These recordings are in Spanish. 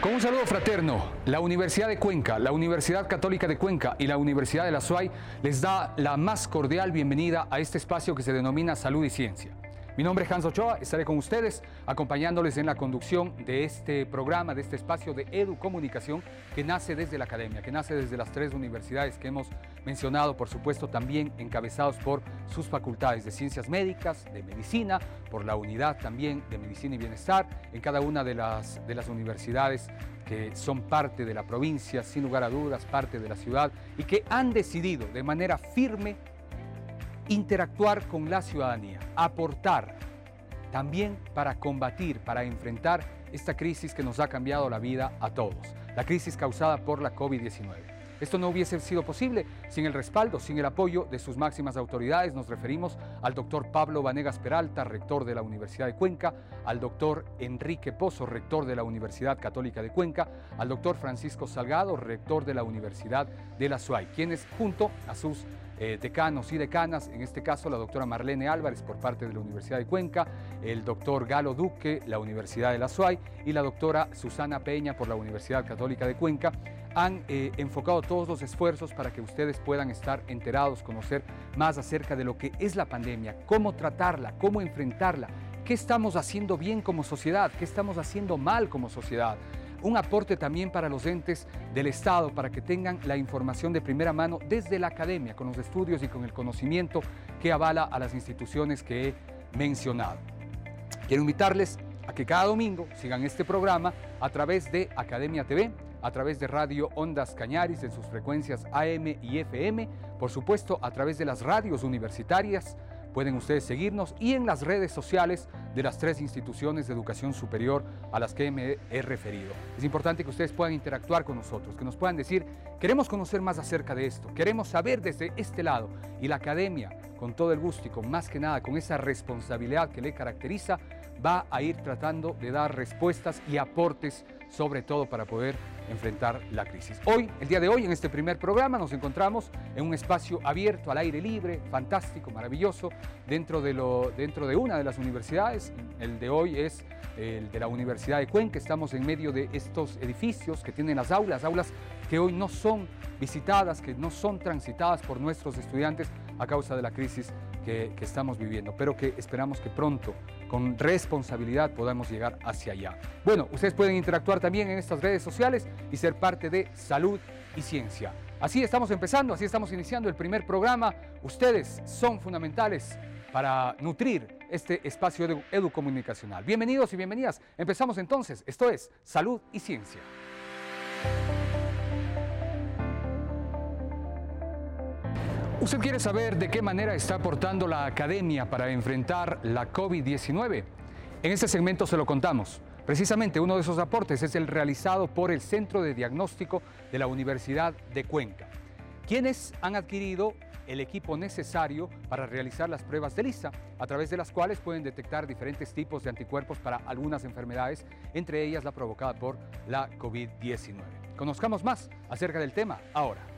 Con un saludo fraterno, la Universidad de Cuenca, la Universidad Católica de Cuenca y la Universidad de la SUAY les da la más cordial bienvenida a este espacio que se denomina Salud y Ciencia. Mi nombre es Hans Ochoa, estaré con ustedes acompañándoles en la conducción de este programa, de este espacio de educomunicación que nace desde la academia, que nace desde las tres universidades que hemos mencionado, por supuesto también encabezados por sus facultades de ciencias médicas, de medicina, por la unidad también de medicina y bienestar, en cada una de las, de las universidades que son parte de la provincia, sin lugar a dudas, parte de la ciudad, y que han decidido de manera firme interactuar con la ciudadanía, aportar también para combatir, para enfrentar esta crisis que nos ha cambiado la vida a todos, la crisis causada por la COVID-19. Esto no hubiese sido posible sin el respaldo, sin el apoyo de sus máximas autoridades. Nos referimos al doctor Pablo Vanegas Peralta, rector de la Universidad de Cuenca, al doctor Enrique Pozo, rector de la Universidad Católica de Cuenca, al doctor Francisco Salgado, rector de la Universidad de la SUAY, quienes junto a sus eh, decanos y decanas, en este caso la doctora Marlene Álvarez por parte de la Universidad de Cuenca, el doctor Galo Duque, la Universidad de la SUAY y la doctora Susana Peña por la Universidad Católica de Cuenca, han eh, enfocado todos los esfuerzos para que ustedes puedan estar enterados, conocer más acerca de lo que es la pandemia, cómo tratarla, cómo enfrentarla, qué estamos haciendo bien como sociedad, qué estamos haciendo mal como sociedad un aporte también para los entes del Estado, para que tengan la información de primera mano desde la academia, con los estudios y con el conocimiento que avala a las instituciones que he mencionado. Quiero invitarles a que cada domingo sigan este programa a través de Academia TV, a través de Radio Ondas Cañaris en sus frecuencias AM y FM, por supuesto a través de las radios universitarias, Pueden ustedes seguirnos y en las redes sociales de las tres instituciones de educación superior a las que me he referido. Es importante que ustedes puedan interactuar con nosotros, que nos puedan decir, queremos conocer más acerca de esto, queremos saber desde este lado. Y la academia, con todo el gusto y con más que nada, con esa responsabilidad que le caracteriza, va a ir tratando de dar respuestas y aportes, sobre todo para poder enfrentar la crisis. Hoy, el día de hoy, en este primer programa, nos encontramos en un espacio abierto, al aire libre, fantástico, maravilloso, dentro de, lo, dentro de una de las universidades. El de hoy es el de la Universidad de Cuenca. Estamos en medio de estos edificios que tienen las aulas, aulas que hoy no son visitadas, que no son transitadas por nuestros estudiantes a causa de la crisis que, estamos viviendo, pero que esperamos que pronto con responsabilidad podamos llegar hacia allá. Bueno, ustedes pueden interactuar también en estas redes sociales y ser parte de Salud y Ciencia. Así estamos empezando, así estamos iniciando el primer programa. Ustedes son fundamentales para nutrir este espacio educomunicacional. Bienvenidos y bienvenidas. Empezamos entonces. Esto es Salud y Ciencia. ¿Usted quiere saber de qué manera está aportando la academia para enfrentar la COVID-19? En este segmento se lo contamos. Precisamente uno de esos aportes es el realizado por el Centro de Diagnóstico de la Universidad de Cuenca, quienes han adquirido el equipo necesario para realizar las pruebas de lista, a través de las cuales pueden detectar diferentes tipos de anticuerpos para algunas enfermedades, entre ellas la provocada por la COVID-19. Conozcamos más acerca del tema ahora.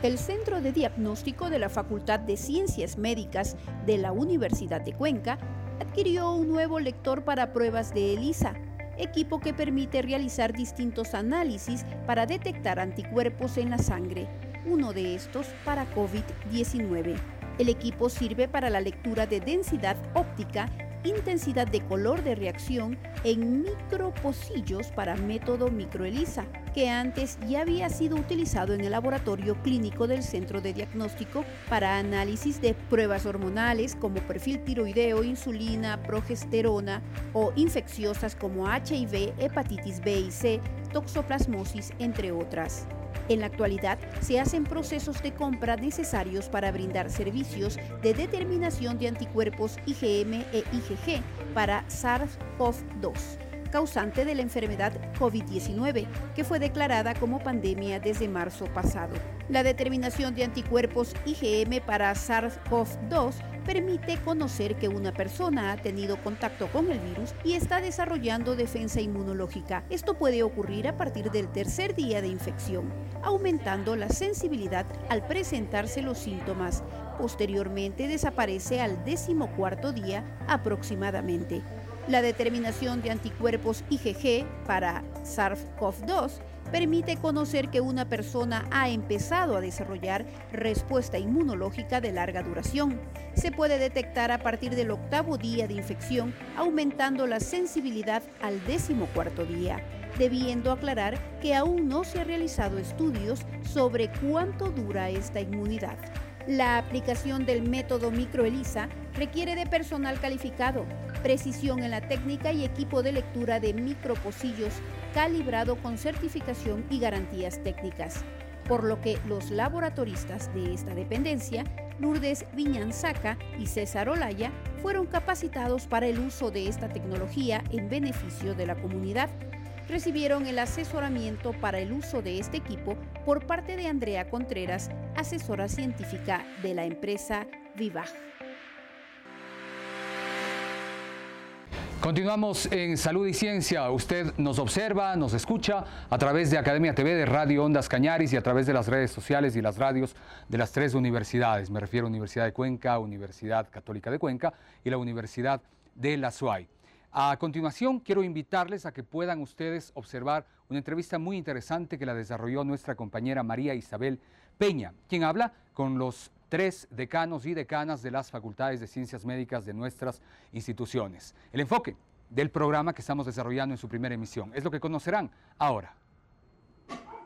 El Centro de Diagnóstico de la Facultad de Ciencias Médicas de la Universidad de Cuenca adquirió un nuevo lector para pruebas de ELISA, equipo que permite realizar distintos análisis para detectar anticuerpos en la sangre, uno de estos para COVID-19. El equipo sirve para la lectura de densidad óptica intensidad de color de reacción en micropocillos para método microelisa, que antes ya había sido utilizado en el laboratorio clínico del Centro de Diagnóstico para análisis de pruebas hormonales como perfil tiroideo, insulina, progesterona o infecciosas como HIV, hepatitis B y C, toxoplasmosis, entre otras. En la actualidad, se hacen procesos de compra necesarios para brindar servicios de determinación de anticuerpos IgM e IgG para SARS-CoV-2 causante de la enfermedad COVID-19, que fue declarada como pandemia desde marzo pasado. La determinación de anticuerpos IgM para SARS-CoV-2 permite conocer que una persona ha tenido contacto con el virus y está desarrollando defensa inmunológica. Esto puede ocurrir a partir del tercer día de infección, aumentando la sensibilidad al presentarse los síntomas. Posteriormente desaparece al decimocuarto día aproximadamente. La determinación de anticuerpos IgG para SARS-CoV-2 permite conocer que una persona ha empezado a desarrollar respuesta inmunológica de larga duración. Se puede detectar a partir del octavo día de infección, aumentando la sensibilidad al decimocuarto día, debiendo aclarar que aún no se han realizado estudios sobre cuánto dura esta inmunidad. La aplicación del método microELISA requiere de personal calificado, precisión en la técnica y equipo de lectura de micropocillos calibrado con certificación y garantías técnicas, por lo que los laboratoristas de esta dependencia, Lourdes Viñanzaca y César Olaya, fueron capacitados para el uso de esta tecnología en beneficio de la comunidad. Recibieron el asesoramiento para el uso de este equipo por parte de Andrea Contreras, asesora científica de la empresa Vivaj. Continuamos en Salud y Ciencia. Usted nos observa, nos escucha a través de Academia TV, de Radio Ondas Cañaris y a través de las redes sociales y las radios de las tres universidades. Me refiero a Universidad de Cuenca, Universidad Católica de Cuenca y la Universidad de la SUAY. A continuación, quiero invitarles a que puedan ustedes observar una entrevista muy interesante que la desarrolló nuestra compañera María Isabel Peña, quien habla con los tres decanos y decanas de las facultades de ciencias médicas de nuestras instituciones. El enfoque del programa que estamos desarrollando en su primera emisión es lo que conocerán ahora.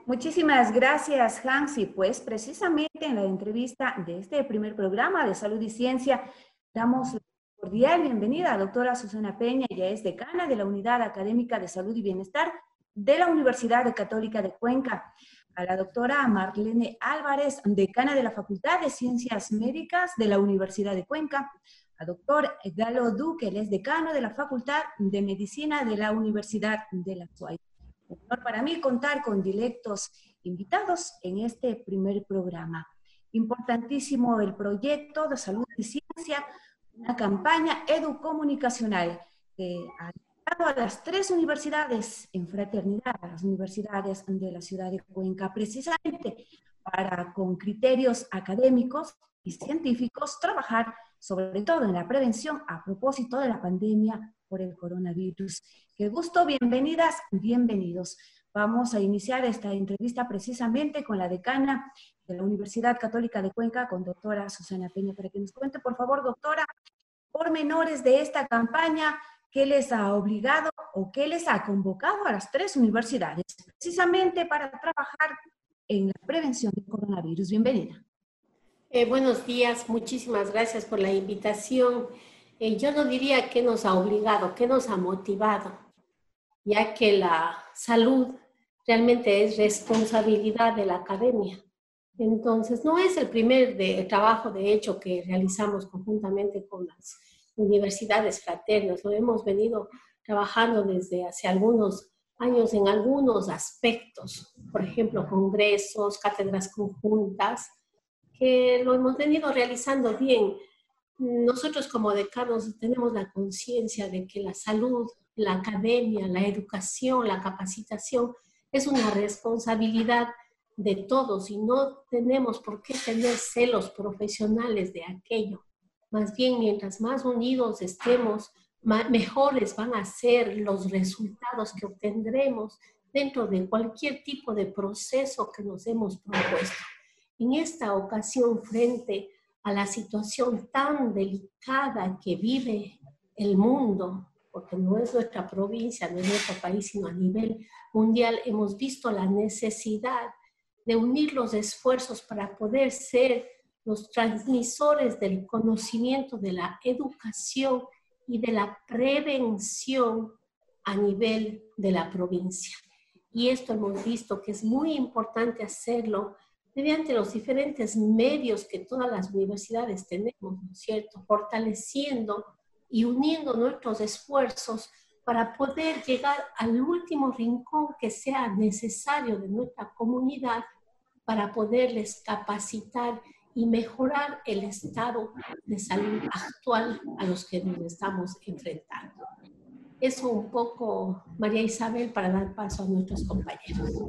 Muchísimas gracias, Hans. Y pues precisamente en la entrevista de este primer programa de Salud y Ciencia, damos la cordial bienvenida a la doctora Susana Peña, ella es decana de la Unidad Académica de Salud y Bienestar de la Universidad Católica de Cuenca a la doctora Marlene Álvarez, decana de la Facultad de Ciencias Médicas de la Universidad de Cuenca, a doctor Galo Duque, él es decano de la Facultad de Medicina de la Universidad de la UAI. Un honor para mí contar con directos invitados en este primer programa. Importantísimo el proyecto de salud y ciencia, una campaña educomunicacional que a las tres universidades en fraternidad, a las universidades de la ciudad de Cuenca, precisamente para, con criterios académicos y científicos, trabajar sobre todo en la prevención a propósito de la pandemia por el coronavirus. Qué gusto, bienvenidas, bienvenidos. Vamos a iniciar esta entrevista precisamente con la decana de la Universidad Católica de Cuenca, con doctora Susana Peña, para que nos cuente, por favor, doctora, pormenores de esta campaña, qué les ha obligado o qué les ha convocado a las tres universidades precisamente para trabajar en la prevención del coronavirus. Bienvenida. Eh, buenos días, muchísimas gracias por la invitación. Eh, yo no diría que nos ha obligado, que nos ha motivado, ya que la salud realmente es responsabilidad de la academia. Entonces, no es el primer trabajo, de hecho, que realizamos conjuntamente con las universidades fraternas. Lo hemos venido trabajando desde hace algunos años en algunos aspectos, por ejemplo, congresos, cátedras conjuntas, que lo hemos venido realizando bien. Nosotros como decanos tenemos la conciencia de que la salud, la academia, la educación, la capacitación es una responsabilidad de todos y no tenemos por qué tener celos profesionales de aquello. Más bien, mientras más unidos estemos, mejores van a ser los resultados que obtendremos dentro de cualquier tipo de proceso que nos hemos propuesto. En esta ocasión, frente a la situación tan delicada que vive el mundo, porque no es nuestra provincia, no es nuestro país, sino a nivel mundial, hemos visto la necesidad de unir los esfuerzos para poder ser los transmisores del conocimiento de la educación y de la prevención a nivel de la provincia. y esto hemos visto que es muy importante hacerlo mediante los diferentes medios que todas las universidades tenemos, ¿no es cierto? Fortaleciendo y uniendo nuestros esfuerzos para poder llegar al último rincón que sea necesario de nuestra comunidad para poderles capacitar y mejorar el estado de salud actual a los que nos estamos enfrentando. Eso un poco, María Isabel, para dar paso a nuestros compañeros.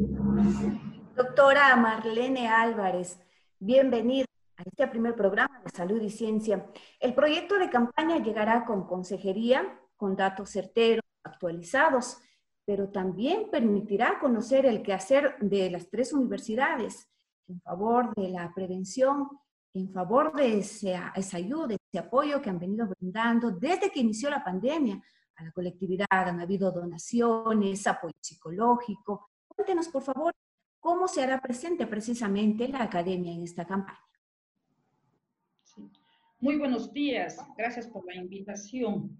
Doctora Marlene Álvarez, bienvenida a este primer programa de Salud y Ciencia. El proyecto de campaña llegará con consejería, con datos certeros, actualizados, pero también permitirá conocer el quehacer de las tres universidades en favor de la prevención, en favor de esa, esa ayuda, ese apoyo que han venido brindando desde que inició la pandemia a la colectividad. Han habido donaciones, apoyo psicológico. Cuéntenos, por favor, cómo se hará presente precisamente la academia en esta campaña. Muy buenos días, gracias por la invitación.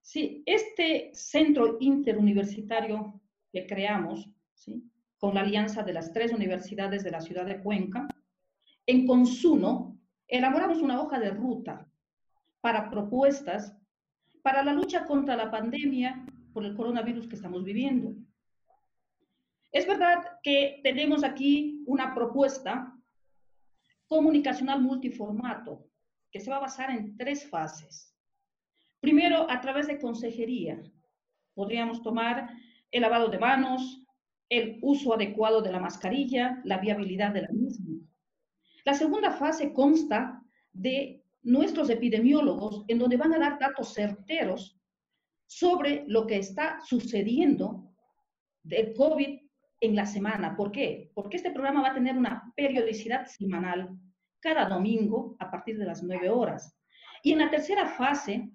Sí, este centro interuniversitario que creamos, ¿sí? Con la alianza de las tres universidades de la ciudad de Cuenca, en Consuno elaboramos una hoja de ruta para propuestas para la lucha contra la pandemia por el coronavirus que estamos viviendo. Es verdad que tenemos aquí una propuesta comunicacional multiformato que se va a basar en tres fases. Primero, a través de consejería. Podríamos tomar el lavado de manos, el uso adecuado de la mascarilla, la viabilidad de la misma. La segunda fase consta de nuestros epidemiólogos, en donde van a dar datos certeros sobre lo que está sucediendo del COVID en la semana. ¿Por qué? Porque este programa va a tener una periodicidad semanal cada domingo a partir de las 9 horas. Y en la tercera fase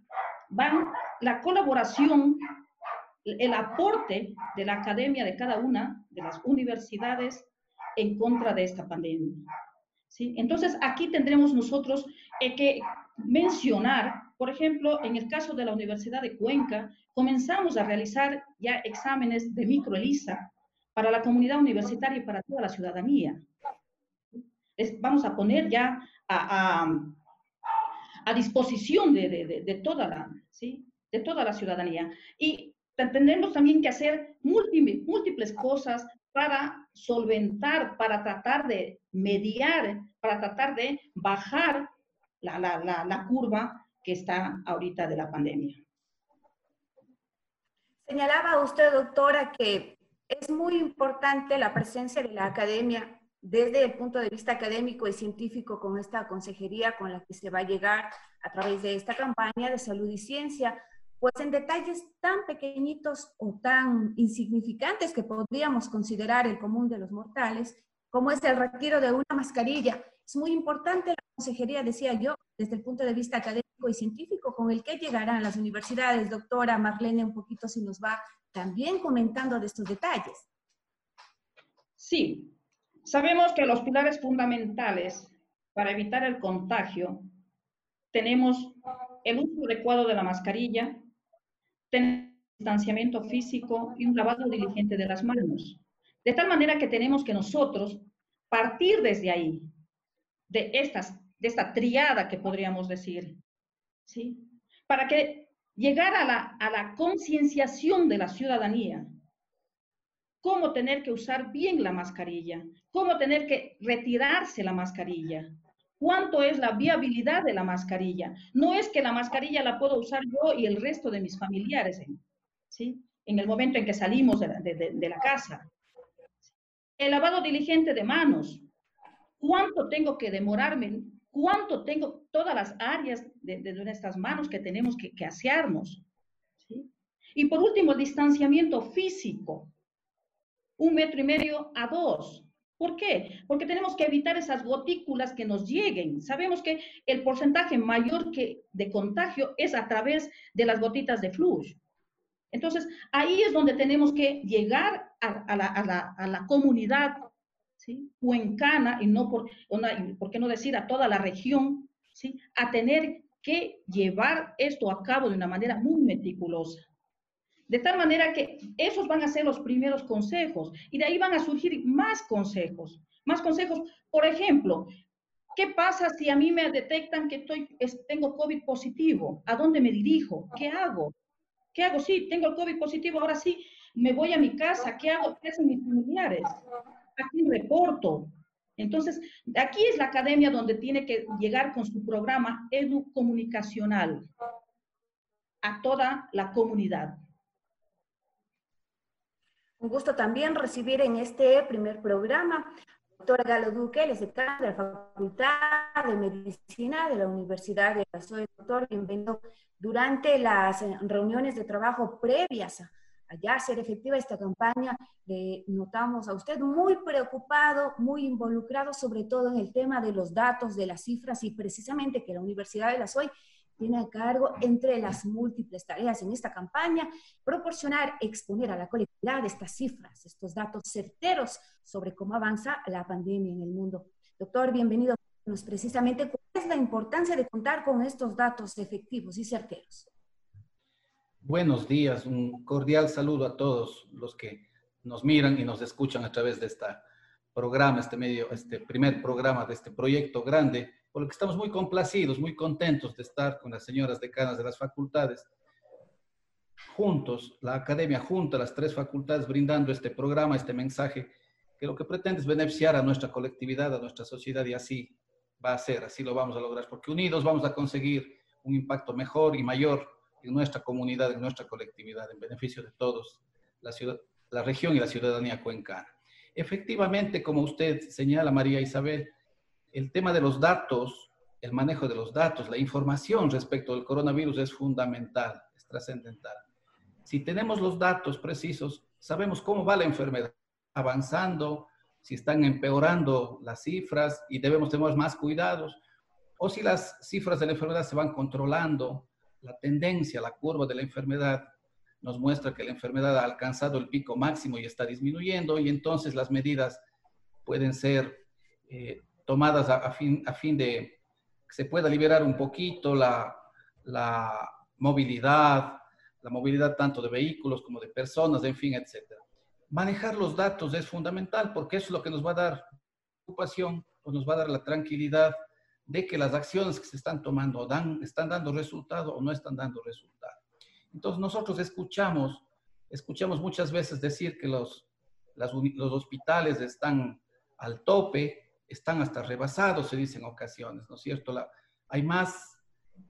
van la colaboración, el aporte de la academia de cada una de las universidades en contra de esta pandemia. ¿Sí? Entonces, aquí tendremos nosotros eh, que mencionar, por ejemplo, en el caso de la Universidad de Cuenca, comenzamos a realizar ya exámenes de microelisa para la comunidad universitaria y para toda la ciudadanía. vamos a poner ya a, a disposición de, de, de, toda la, ¿sí? de toda la ciudadanía. Y tendremos también que hacer múltiples, cosas para solventar, para tratar de mediar, para tratar de bajar la, la curva que está ahorita de la pandemia. Señalaba usted, doctora, que es muy importante la presencia de la academia desde el punto de vista académico y científico con esta consejería con la que se va a llegar a través de esta campaña de salud y ciencia, pues en detalles tan pequeñitos o tan insignificantes que podríamos considerar el común de los mortales, como es el retiro de una mascarilla. Es muy importante la consejería, decía yo, desde el punto de vista académico y científico, con el que llegarán las universidades. Doctora Marlene, un poquito si nos va también comentando de estos detalles. Sí, Sabemos que los pilares fundamentales para evitar el contagio tenemos el uso adecuado de la mascarilla, tener distanciamiento físico y un lavado diligente de las manos. De tal manera que tenemos que nosotros partir desde ahí, de, estas, de esta triada que podríamos decir, ¿sí? Para que llegar a la, a la concienciación de la ciudadanía, cómo tener que usar bien la mascarilla, cómo tener que retirarse la mascarilla, cuánto es la viabilidad de la mascarilla. No es que la mascarilla la puedo usar yo y el resto de mis familiares, ¿sí? En el momento en que salimos de la, de casa. El lavado diligente de manos. ¿Cuánto tengo que demorarme? ¿Cuánto tengo todas las áreas de, nuestras manos que tenemos que, que asearnos? Y por último, el distanciamiento físico un metro y medio a dos. ¿Por qué? Porque tenemos que evitar esas gotículas que nos lleguen. Sabemos que el porcentaje mayor que de contagio es a través de las gotitas de flujo. Entonces, ahí es donde tenemos que llegar a, la, comunidad ¿sí? cuencana, y no por, por qué no decir a toda la región, ¿sí? a tener que llevar esto a cabo de una manera muy meticulosa. De tal manera que esos van a ser los primeros consejos y de ahí van a surgir más consejos, más consejos. Por ejemplo, ¿qué pasa si a mí me detectan que estoy, tengo COVID positivo? ¿A dónde me dirijo? ¿Qué hago? ¿Qué hago? Sí, tengo el COVID positivo, ahora sí, me voy a mi casa. ¿Qué hago? ¿Qué hacen mis familiares? Aquí reporto. Entonces, aquí es la academia donde tiene que llegar con su programa educomunicacional a toda la comunidad. Un gusto también recibir en este primer programa doctora Galo Duque, él es de la Facultad de Medicina de la Universidad de la Doctor, bienvenido. Durante las reuniones de trabajo previas a allá ser efectiva esta campaña, le notamos a usted muy preocupado, muy involucrado, sobre todo en el tema de los datos, de las cifras y precisamente que la Universidad de la SOY tiene a cargo, entre las múltiples tareas en esta campaña, proporcionar, exponer a la colectividad estas cifras, estos datos certeros sobre cómo avanza la pandemia en el mundo. Doctor, bienvenido. Precisamente, ¿cuál es la importancia de contar con estos datos efectivos y certeros? Buenos días, un cordial saludo a todos los que nos miran y nos escuchan a través de este programa, este medio, este primer programa de este proyecto grande, por lo que estamos muy complacidos, muy contentos de estar con las señoras decanas de las facultades, juntos, la academia junta, las tres facultades, brindando este programa, este mensaje, que lo que pretende es beneficiar a nuestra colectividad, a nuestra sociedad, y así va a ser, así lo vamos a lograr, porque unidos vamos a conseguir un impacto mejor y mayor en nuestra comunidad, en nuestra colectividad, en beneficio de todos, la, ciudad, la región y la ciudadanía cuencana. Efectivamente, como usted señala, María Isabel, el tema de los datos, el manejo de los datos, la información respecto del coronavirus es fundamental, es trascendental. Si tenemos los datos precisos, sabemos cómo va la enfermedad avanzando, si están empeorando las cifras y debemos tener más cuidados, o si las cifras de la enfermedad se van controlando, la tendencia, la curva de la enfermedad nos muestra que la enfermedad ha alcanzado el pico máximo y está disminuyendo y entonces las medidas pueden ser eh, tomadas a, fin, a fin de que se pueda liberar un poquito la, la movilidad, la movilidad tanto de vehículos como de personas, en fin, etc. Manejar los datos es fundamental porque eso es lo que nos va a dar ocupación, pues nos va a dar la tranquilidad de que las acciones que se están tomando dan, están dando resultado o no están dando resultado. Entonces nosotros escuchamos, escuchamos muchas veces decir que los, los hospitales están al tope, están hasta rebasados, se dice en ocasiones, ¿no es cierto? La, hay más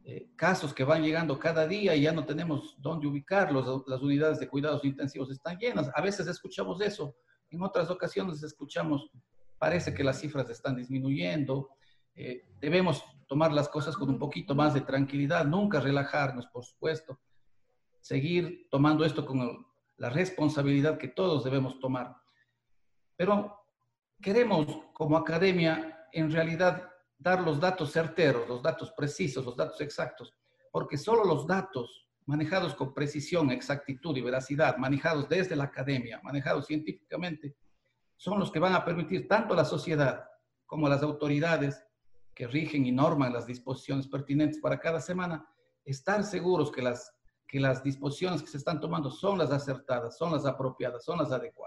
eh, casos que van llegando cada día y ya no tenemos dónde ubicarlos, las unidades de cuidados intensivos están llenas. A veces escuchamos eso, en otras ocasiones escuchamos, parece que las cifras están disminuyendo, eh, debemos tomar las cosas con un poquito más de tranquilidad, nunca relajarnos, por supuesto, seguir tomando esto con la responsabilidad que todos debemos tomar. Pero queremos como academia en realidad dar los datos certeros, los datos precisos, los datos exactos, porque solo los datos manejados con precisión, exactitud y veracidad, manejados desde la academia, manejados científicamente, son los que van a permitir tanto a la sociedad como a las autoridades que rigen y norman las disposiciones pertinentes para cada semana, estar seguros que las, que las disposiciones que se están tomando son las acertadas, son las apropiadas, son las adecuadas.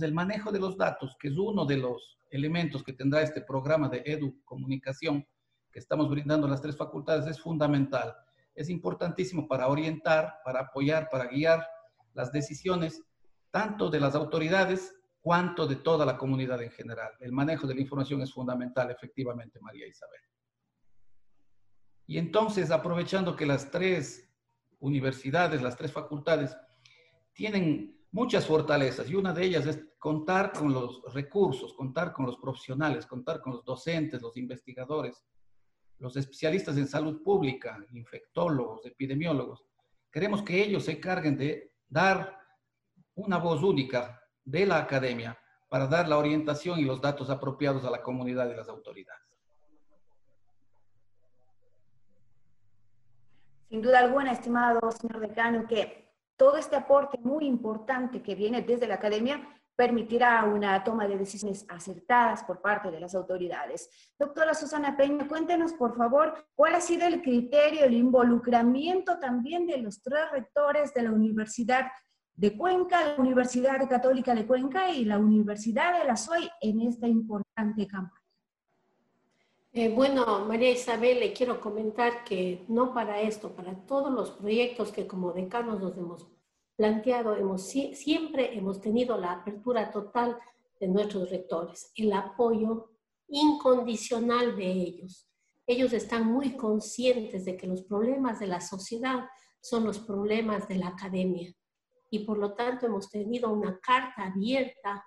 El manejo de los datos, que es uno de los elementos que tendrá este programa de educomunicación que estamos brindando a las tres facultades, es fundamental. Es importantísimo para orientar, para apoyar, para guiar las decisiones tanto de las autoridades cuanto de toda la comunidad en general. El manejo de la información es fundamental, efectivamente, María Isabel. Y entonces, aprovechando que las tres universidades, las tres facultades, tienen muchas fortalezas y una de ellas es contar con los recursos, contar con los profesionales, contar con los docentes, los investigadores, los especialistas en salud pública, infectólogos, epidemiólogos. Queremos que ellos se encarguen de dar una voz única de la academia para dar la orientación y los datos apropiados a la comunidad y las autoridades. Sin duda alguna, estimado señor decano, que todo este aporte muy importante que viene desde la academia permitirá una toma de decisiones acertadas por parte de las autoridades. Doctora Susana Peña, cuéntenos por favor cuál ha sido el criterio, el involucramiento también de los tres rectores de la Universidad de Cuenca, la Universidad Católica de Cuenca y la Universidad de la SOY en esta importante campaña. Eh, bueno, María Isabel, le quiero comentar que no para esto, para todos los proyectos que como decanos nos hemos planteado, hemos, siempre hemos tenido la apertura total de nuestros rectores, el apoyo incondicional de ellos. Ellos están muy conscientes de que los problemas de la sociedad son los problemas de la academia y por lo tanto hemos tenido una carta abierta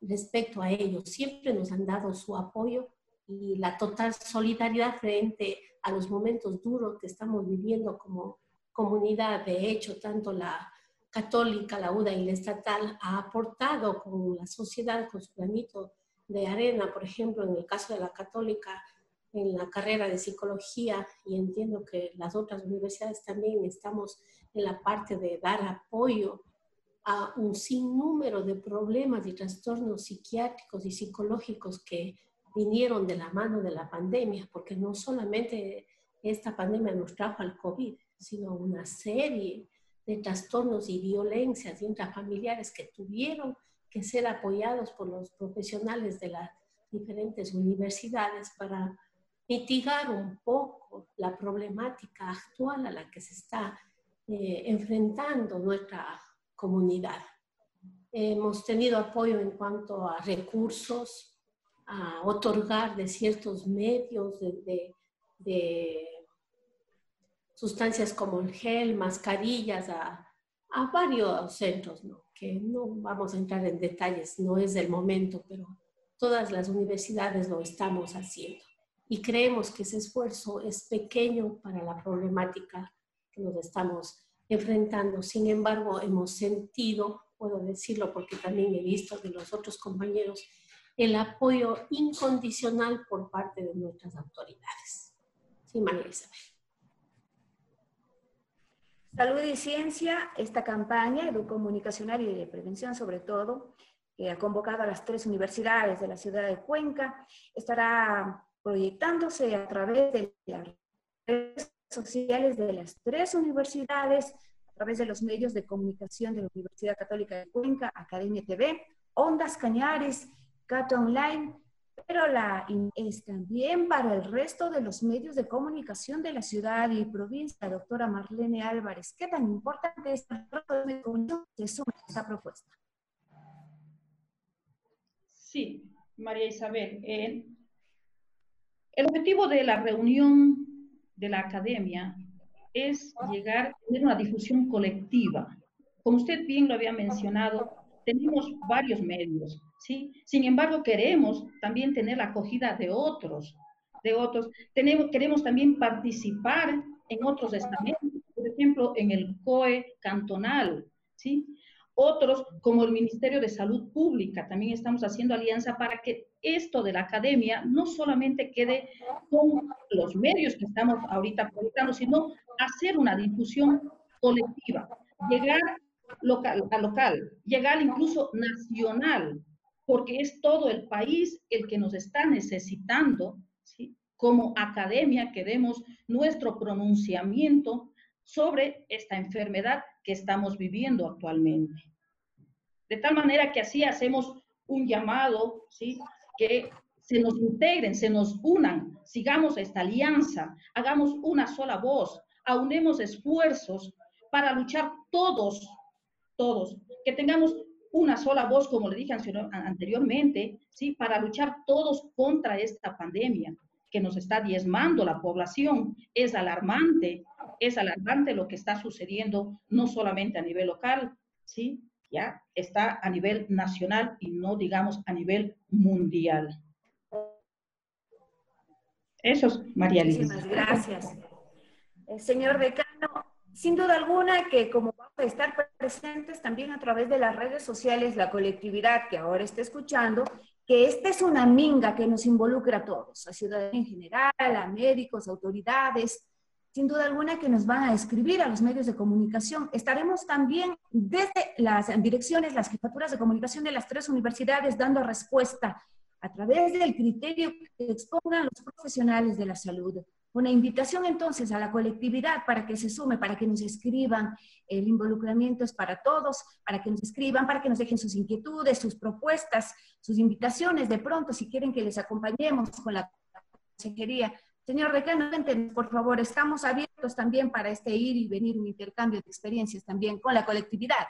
respecto a ellos. Siempre nos han dado su apoyo y la total solidaridad frente a los momentos duros que estamos viviendo como comunidad. De hecho, tanto la católica, la UDA y la estatal ha aportado con la sociedad, con su granito de arena, por ejemplo, en el caso de la católica, en la carrera de psicología, y entiendo que las otras universidades también estamos en la parte de dar apoyo a un sinnúmero de problemas y trastornos psiquiátricos y psicológicos que vinieron de la mano de la pandemia, porque no solamente esta pandemia nos trajo al COVID, sino una serie de trastornos y violencias intrafamiliares que tuvieron que ser apoyados por los profesionales de las diferentes universidades para mitigar un poco la problemática actual a la que se está eh, enfrentando nuestra comunidad. Hemos tenido apoyo en cuanto a recursos, a otorgar de ciertos medios, de, sustancias como el gel, mascarillas, a, varios centros, que no vamos a entrar en detalles, no es el momento, pero todas las universidades lo estamos haciendo. Y creemos que ese esfuerzo es pequeño para la problemática que nos estamos enfrentando. Sin embargo, hemos sentido, puedo decirlo porque también he visto de los otros compañeros, el apoyo incondicional por parte de nuestras autoridades. Sí, María Isabel. Salud y Ciencia, esta campaña educomunicacional y de prevención sobre todo, que ha convocado a las tres universidades de la ciudad de Cuenca, estará proyectándose a través de las redes sociales de las tres universidades, a través de los medios de comunicación de la Universidad Católica de Cuenca, Academia TV, Ondas Cañares, Cata Online, pero la es también para el resto de los medios de comunicación de la ciudad y provincia, doctora Marlene Álvarez. ¿Qué tan importante es que suma esta propuesta? Sí, María Isabel. el objetivo de la reunión de la academia es llegar a tener una difusión colectiva. Como usted bien lo había mencionado, tenemos varios medios, ¿sí? Sin embargo, queremos también tener la acogida de otros, de otros. Tenemos, queremos también participar en otros estamentos, por ejemplo, en el COE cantonal, ¿sí? Otros, como el Ministerio de Salud Pública, también estamos haciendo alianza para que esto de la academia no solamente quede con los medios que estamos ahorita proyectando, sino hacer una difusión colectiva, llegar local, a local, llegar incluso nacional, porque es todo el país el que nos está necesitando, como academia, que demos nuestro pronunciamiento sobre esta enfermedad que estamos viviendo actualmente. De tal manera que así hacemos un llamado, ¿sí? que se nos integren, se nos unan, sigamos esta alianza, hagamos una sola voz, aunemos esfuerzos para luchar todos, todos, que tengamos una sola voz, como le dije anteriormente, ¿sí? para luchar todos contra esta pandemia que nos está diezmando la población. Es alarmante, es alarmante lo que está sucediendo, no solamente a nivel local, ¿sí? ya está a nivel nacional y no digamos a nivel mundial. Eso es María Luisa. Muchísimas gracias. Eh, señor decano, sin duda alguna que como vamos a estar presentes también a través de las redes sociales, la colectividad que ahora está escuchando, que esta es una minga que nos involucra a todos, a ciudadanos en general, a médicos, autoridades, sin duda alguna que nos van a escribir a los medios de comunicación. Estaremos también desde las direcciones, las jefaturas de comunicación de las tres universidades dando respuesta a través del criterio que expongan los profesionales de la salud. Una invitación entonces a la colectividad para que se sume, para que nos escriban. El involucramiento es para todos, para que nos escriban, para que nos dejen sus inquietudes, sus propuestas, sus invitaciones de pronto, si quieren que les acompañemos con la consejería. Señor decano, por favor, estamos abiertos también para este ir y venir, un intercambio de experiencias también con la colectividad.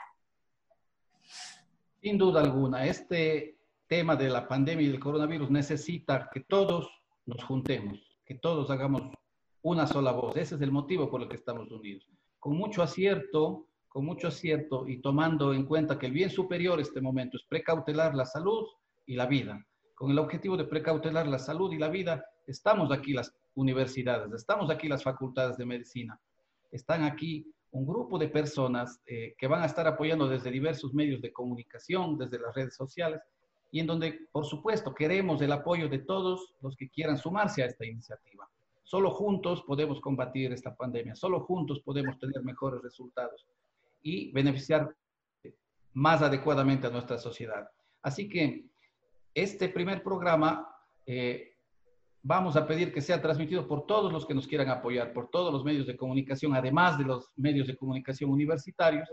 Sin duda alguna, este tema de la pandemia y del coronavirus necesita que todos nos juntemos, que todos hagamos una sola voz. Ese es el motivo por el que estamos unidos. Con mucho acierto, con mucho acierto y tomando en cuenta que el bien superior en este momento es precautelar la salud y la vida. Con el objetivo de precautelar la salud y la vida, estamos aquí las universidades, estamos aquí las facultades de medicina, están aquí un grupo de personas eh, que van a estar apoyando desde diversos medios de comunicación, desde las redes sociales, y en donde, por supuesto, queremos el apoyo de todos los que quieran sumarse a esta iniciativa. Solo juntos podemos combatir esta pandemia, solo juntos podemos tener mejores resultados y beneficiar más adecuadamente a nuestra sociedad. Así que este primer programa eh, vamos a pedir que sea transmitido por todos los que nos quieran apoyar, por todos los medios de comunicación, además de los medios de comunicación universitarios,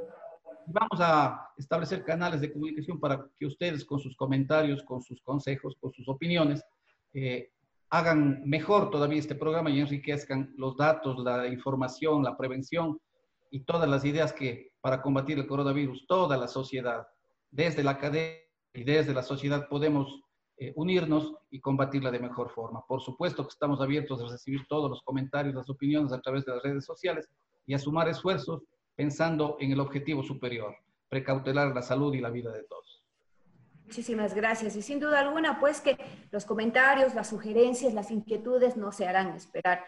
vamos a establecer canales de comunicación para que ustedes con sus comentarios, con sus consejos, con sus opiniones, eh, hagan mejor todavía este programa y enriquezcan los datos, la información, la prevención y todas las ideas que para combatir el coronavirus, toda la sociedad, desde la academia y desde la sociedad podemos eh, unirnos y combatirla de mejor forma. Por supuesto que estamos abiertos a recibir todos los comentarios, las opiniones a través de las redes sociales y a sumar esfuerzos pensando en el objetivo superior, precautelar la salud y la vida de todos. Muchísimas gracias. Y sin duda alguna, pues que los comentarios, las sugerencias, las inquietudes no se harán esperar.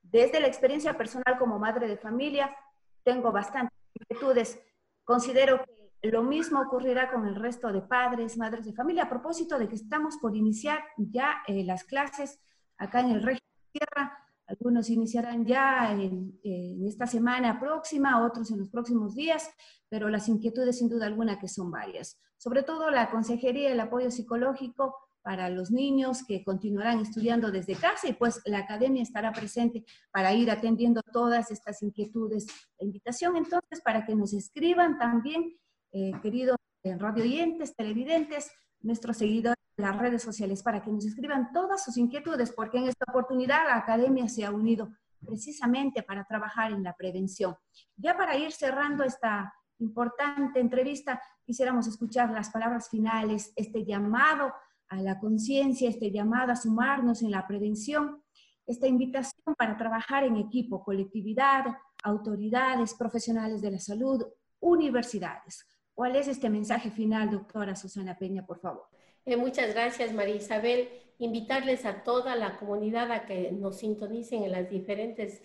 Desde la experiencia personal como madre de familia, tengo bastantes inquietudes. Considero que lo mismo ocurrirá con el resto de padres, madres de familia, a propósito de que estamos por iniciar ya eh, las clases acá en el régimen de tierra algunos iniciarán ya en, esta semana próxima, otros en los próximos días, pero las inquietudes sin duda alguna que son varias. Sobre todo la consejería, el apoyo psicológico para los niños que continuarán estudiando desde casa y pues la academia estará presente para ir atendiendo todas estas inquietudes. La invitación entonces para que nos escriban también, eh, queridos eh, radio oyentes, televidentes, nuestros seguidores las redes sociales para que nos escriban todas sus inquietudes, porque en esta oportunidad la academia se ha unido precisamente para trabajar en la prevención. Ya para ir cerrando esta importante entrevista, quisiéramos escuchar las palabras finales, este llamado a la conciencia, este llamado a sumarnos en la prevención, esta invitación para trabajar en equipo, colectividad, autoridades, profesionales de la salud, universidades. ¿Cuál es este mensaje final, doctora Susana Peña, por favor? Eh, muchas gracias, María Isabel. Invitarles a toda la comunidad a que nos sintonicen en las diferentes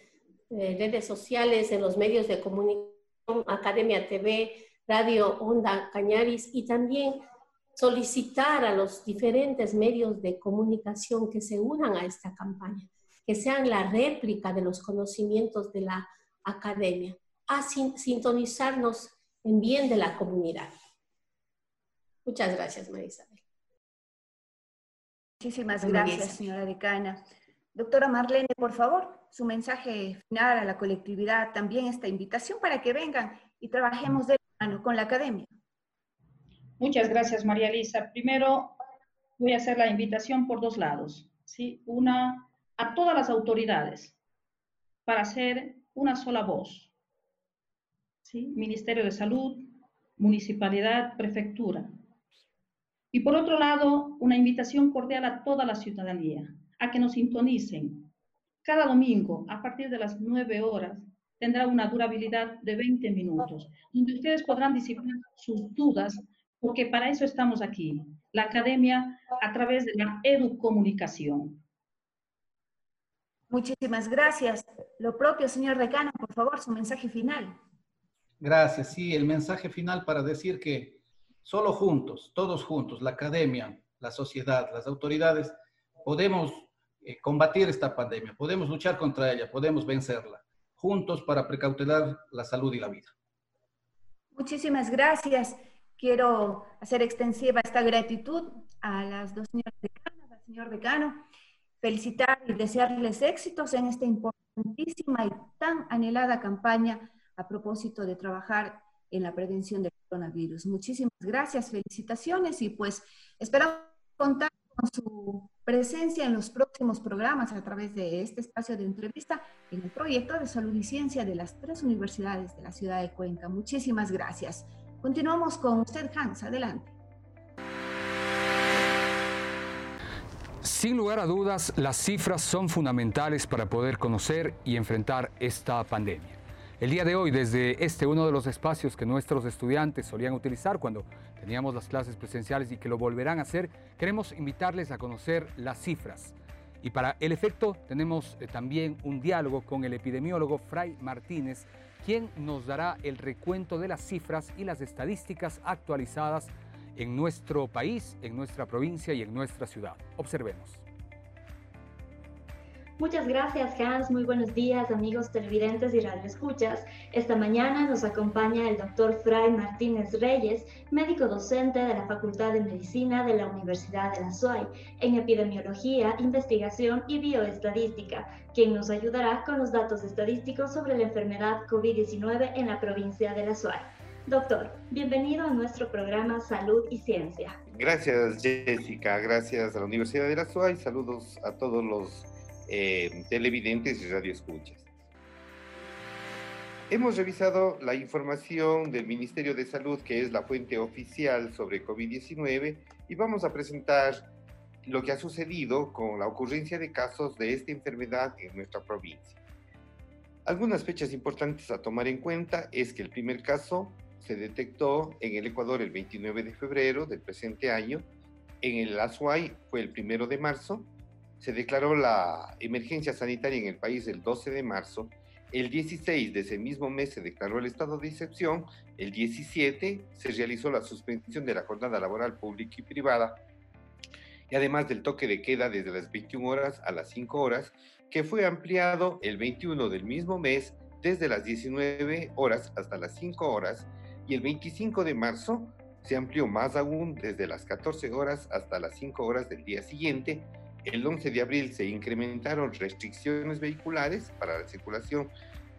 eh, redes sociales, en los medios de comunicación, Academia TV, Radio Onda Cañaris y también solicitar a los diferentes medios de comunicación que se unan a esta campaña, que sean la réplica de los conocimientos de la academia, a sintonizarnos en bien de la comunidad. Muchas gracias, María Muchísimas gracias, señora decana. Doctora Marlene, por favor, su mensaje final a la colectividad, también esta invitación para que vengan y trabajemos de mano con la academia. Muchas gracias, María Elisa. Primero, voy a hacer la invitación por dos lados. ¿sí? Una, a todas las autoridades, para hacer una sola voz. ¿sí? Ministerio de Salud, Municipalidad, Prefectura. Y por otro lado, una invitación cordial a toda la ciudadanía a que nos sintonicen. Cada domingo, a partir de las 9 horas, tendrá una durabilidad de 20 minutos, donde ustedes podrán disipar sus dudas, porque para eso estamos aquí, la academia a través de la educomunicación. Muchísimas gracias. Lo propio, señor decano, por favor, su mensaje final. Gracias. Sí, el mensaje final para decir que Solo juntos, todos juntos, la academia, la sociedad, las autoridades, podemos eh, combatir esta pandemia, podemos luchar contra ella, podemos vencerla. juntos para precautelar la salud y la vida. Muchísimas gracias. Quiero hacer extensiva esta gratitud a las dos señoras decanas, al señor decano, felicitar y desearles éxitos en esta importantísima y tan anhelada campaña a propósito de trabajar en la prevención del coronavirus. Muchísimas gracias, felicitaciones y pues esperamos contar con su presencia en los próximos programas a través de este espacio de entrevista en el proyecto de salud y ciencia de las tres universidades de la ciudad de Cuenca. Muchísimas gracias. Continuamos con usted, Hans. Adelante. Sin lugar a dudas, las cifras son fundamentales para poder conocer y enfrentar esta pandemia. El día de hoy, desde este uno de los espacios que nuestros estudiantes solían utilizar cuando teníamos las clases presenciales y que lo volverán a hacer, queremos invitarles a conocer las cifras. Y para el efecto tenemos eh, también un diálogo con el epidemiólogo Fray Martínez, quien nos dará el recuento de las cifras y las estadísticas actualizadas en nuestro país, en nuestra provincia y en nuestra ciudad. Observemos. Muchas gracias Hans, muy buenos días amigos televidentes y radioescuchas. Esta mañana nos acompaña el doctor Fray Martínez Reyes, médico docente de la Facultad de Medicina de la Universidad de la SUAY en epidemiología, investigación y bioestadística, quien nos ayudará con los datos estadísticos sobre la enfermedad COVID-19 en la provincia de la SUAY. Doctor, bienvenido a nuestro programa Salud y Ciencia. Gracias Jessica, gracias a la Universidad de la SUAY, saludos a todos los eh, televidentes y radioescuchas. Hemos revisado la información del Ministerio de Salud, que es la fuente oficial sobre COVID-19, y vamos a presentar lo que ha sucedido con la ocurrencia de casos de esta enfermedad en nuestra provincia. Algunas fechas importantes a tomar en cuenta es que el primer caso se detectó en el Ecuador el 29 de febrero del presente año, en el Azuay fue el primero de marzo, se declaró la emergencia sanitaria en el país el 12 de marzo. El 16 de ese mismo mes se declaró el estado de excepción. El 17 se realizó la suspensión de la jornada laboral pública y privada. Y además del toque de queda desde las 21 horas a las 5 horas, que fue ampliado el 21 del mismo mes desde las 19 horas hasta las 5 horas. Y el 25 de marzo se amplió más aún desde las 14 horas hasta las 5 horas del día siguiente el 11 de abril se incrementaron restricciones vehiculares para la circulación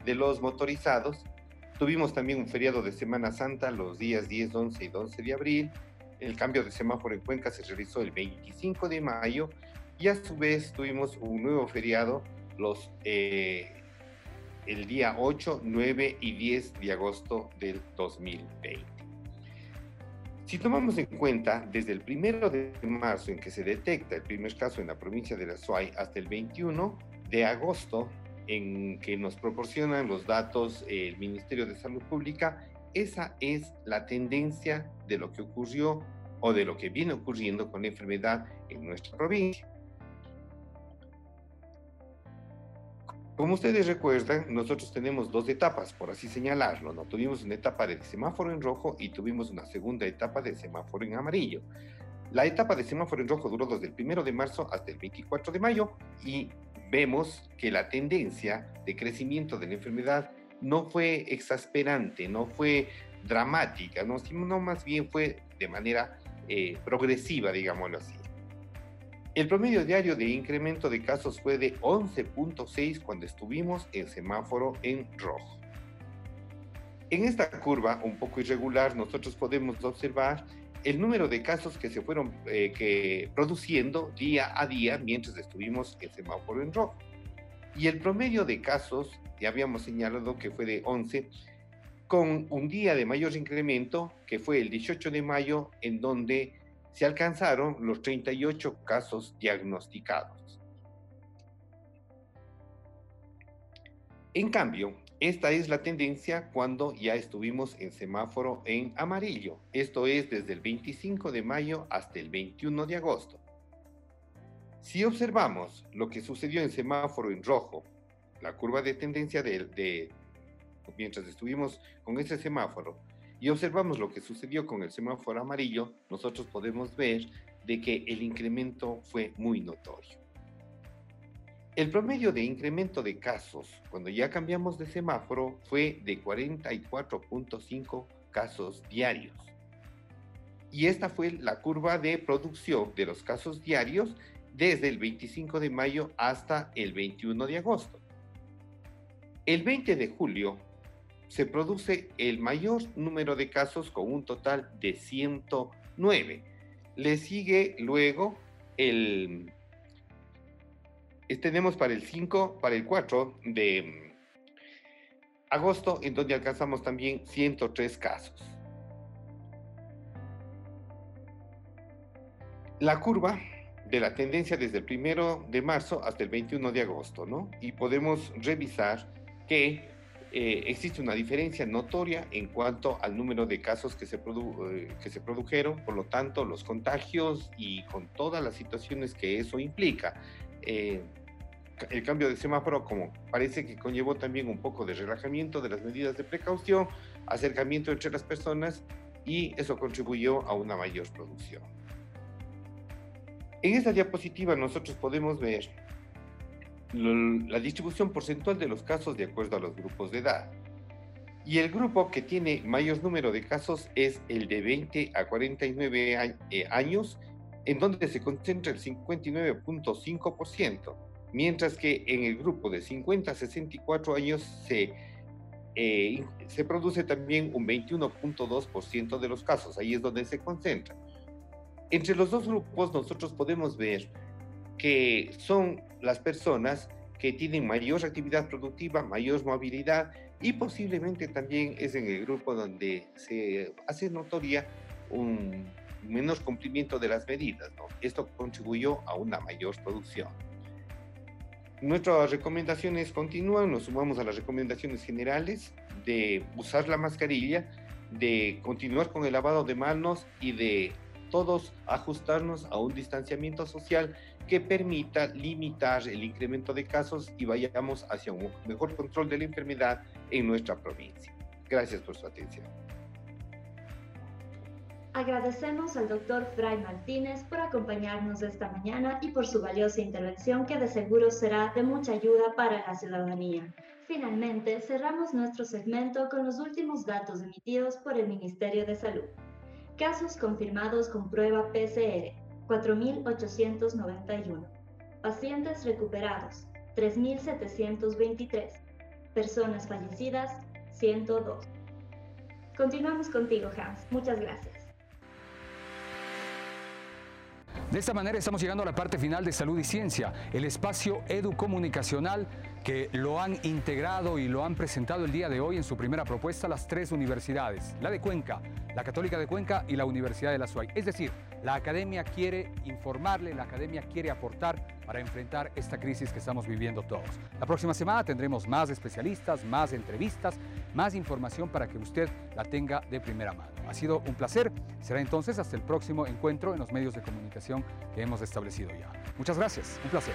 de los motorizados. Tuvimos también un feriado de Semana Santa los días 10, 11 y 12 de abril. El cambio de semáforo en Cuenca se realizó el 25 de mayo y a su vez tuvimos un nuevo feriado los, eh, el día 8, 9 y 10 de agosto del 2020. Si tomamos en cuenta desde el primero de marzo en que se detecta el primer caso en la provincia de la Suay hasta el 21 de agosto en que nos proporcionan los datos el Ministerio de Salud Pública, esa es la tendencia de lo que ocurrió o de lo que viene ocurriendo con la enfermedad en nuestra provincia. Como ustedes recuerdan, nosotros tenemos dos etapas, por así señalarlo. ¿no? Tuvimos una etapa de semáforo en rojo y tuvimos una segunda etapa de semáforo en amarillo. La etapa de semáforo en rojo duró desde el 1 de marzo hasta el 24 de mayo y vemos que la tendencia de crecimiento de la enfermedad no fue exasperante, no fue dramática, no, sino más bien fue de manera eh, progresiva, digámoslo así. El promedio diario de incremento de casos fue de 11.6 cuando estuvimos en semáforo en rojo. En esta curva, un poco irregular, nosotros podemos observar el número de casos que se fueron eh, que produciendo día a día mientras estuvimos en semáforo en rojo. Y el promedio de casos, ya habíamos señalado que fue de 11, con un día de mayor incremento, que fue el 18 de mayo, en donde se alcanzaron los 38 casos diagnosticados. En cambio, esta es la tendencia cuando ya estuvimos en semáforo en amarillo, esto es desde el 25 de mayo hasta el 21 de agosto. Si observamos lo que sucedió en semáforo en rojo, la curva de tendencia de, de mientras estuvimos con ese semáforo, y observamos lo que sucedió con el semáforo amarillo, nosotros podemos ver de que el incremento fue muy notorio. El promedio de incremento de casos cuando ya cambiamos de semáforo fue de 44.5 casos diarios. Y esta fue la curva de producción de los casos diarios desde el 25 de mayo hasta el 21 de agosto. El 20 de julio se produce el mayor número de casos con un total de 109. Le sigue luego el... Tenemos para el 5, para el 4 de agosto, en donde alcanzamos también 103 casos. La curva de la tendencia desde el 1 de marzo hasta el 21 de agosto, ¿no? Y podemos revisar que eh, existe una diferencia notoria en cuanto al número de casos que se, eh, que se produjeron, por lo tanto, los contagios y con todas las situaciones que eso implica. Eh, el cambio de semáforo, como parece que conllevó también un poco de relajamiento de las medidas de precaución, acercamiento entre las personas y eso contribuyó a una mayor producción. En esta diapositiva nosotros podemos ver la distribución porcentual de los casos de acuerdo a los grupos de edad. Y el grupo que tiene mayor número de casos es el de 20 a 49 eh, años, en donde se concentra el 59.5%, mientras que en el grupo de 50 a 64 años se, eh, se produce también un 21.2% de los casos, ahí es donde se concentra. Entre los dos grupos nosotros podemos ver que son las personas que tienen mayor actividad productiva, mayor movilidad y posiblemente también es en el grupo donde se hace notoria un menor cumplimiento de las medidas. Esto contribuyó a una mayor producción. Nuestras recomendaciones continúan, nos sumamos a las recomendaciones generales de usar la mascarilla, de continuar con el lavado de manos y de todos ajustarnos a un distanciamiento social que permita limitar el incremento de casos y vayamos hacia un mejor control de la enfermedad en nuestra provincia. Gracias por su atención. Agradecemos al doctor Fray Martínez por acompañarnos esta mañana y por su valiosa intervención que de seguro será de mucha ayuda para la ciudadanía. Finalmente, cerramos nuestro segmento con los últimos datos emitidos por el Ministerio de Salud. Casos confirmados con prueba PCR, 4.891. Pacientes recuperados, 3.723. Personas fallecidas, 102. Continuamos contigo, Hans. Muchas gracias. De esta manera estamos llegando a la parte final de Salud y Ciencia, el espacio educomunicacional que lo han integrado y lo han presentado el día de hoy en su primera propuesta las tres universidades, la de Cuenca, la Católica de Cuenca y la Universidad de la SUAY. Es decir, la academia quiere informarle, la academia quiere aportar para enfrentar esta crisis que estamos viviendo todos. La próxima semana tendremos más especialistas, más entrevistas, más información para que usted la tenga de primera mano. Ha sido un placer. Será entonces hasta el próximo encuentro en los medios de comunicación que hemos establecido ya. Muchas gracias. Un placer.